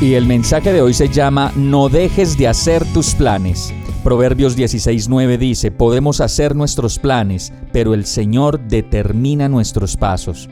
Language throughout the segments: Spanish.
Y el mensaje de hoy se llama No dejes de hacer tus planes. Proverbios 16:9 dice, podemos hacer nuestros planes, pero el Señor determina nuestros pasos.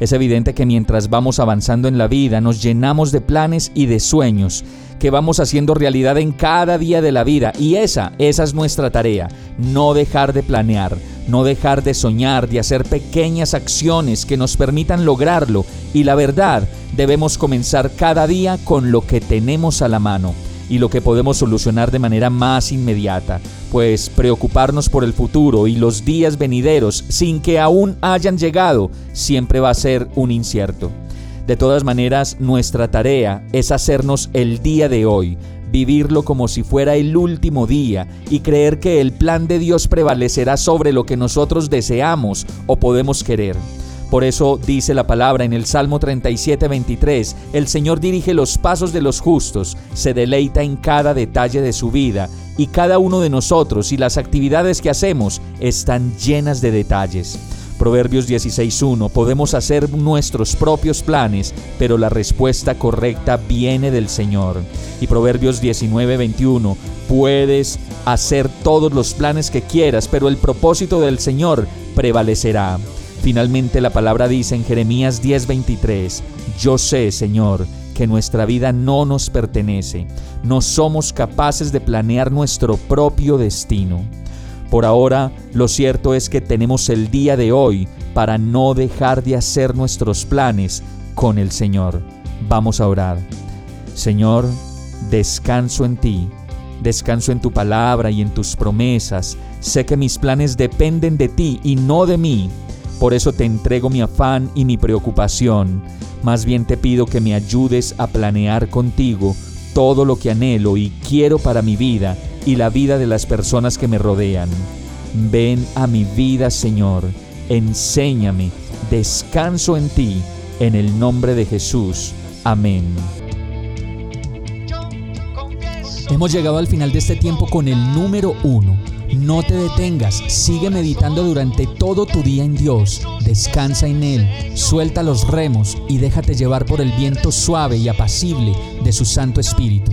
Es evidente que mientras vamos avanzando en la vida nos llenamos de planes y de sueños que vamos haciendo realidad en cada día de la vida y esa, esa es nuestra tarea, no dejar de planear, no dejar de soñar, de hacer pequeñas acciones que nos permitan lograrlo y la verdad, debemos comenzar cada día con lo que tenemos a la mano y lo que podemos solucionar de manera más inmediata, pues preocuparnos por el futuro y los días venideros sin que aún hayan llegado siempre va a ser un incierto. De todas maneras, nuestra tarea es hacernos el día de hoy, vivirlo como si fuera el último día y creer que el plan de Dios prevalecerá sobre lo que nosotros deseamos o podemos querer. Por eso dice la palabra en el Salmo 37, 23, el Señor dirige los pasos de los justos, se deleita en cada detalle de su vida, y cada uno de nosotros y las actividades que hacemos están llenas de detalles. Proverbios 16.1, podemos hacer nuestros propios planes, pero la respuesta correcta viene del Señor. Y Proverbios 19.21, puedes hacer todos los planes que quieras, pero el propósito del Señor prevalecerá. Finalmente la palabra dice en Jeremías 10:23, yo sé, Señor, que nuestra vida no nos pertenece, no somos capaces de planear nuestro propio destino. Por ahora, lo cierto es que tenemos el día de hoy para no dejar de hacer nuestros planes con el Señor. Vamos a orar. Señor, descanso en ti, descanso en tu palabra y en tus promesas. Sé que mis planes dependen de ti y no de mí. Por eso te entrego mi afán y mi preocupación. Más bien te pido que me ayudes a planear contigo todo lo que anhelo y quiero para mi vida y la vida de las personas que me rodean. Ven a mi vida, Señor. Enséñame. Descanso en ti. En el nombre de Jesús. Amén. Hemos llegado al final de este tiempo con el número uno no te detengas, sigue meditando durante todo tu día en Dios, descansa en Él, suelta los remos y déjate llevar por el viento suave y apacible de su Santo Espíritu.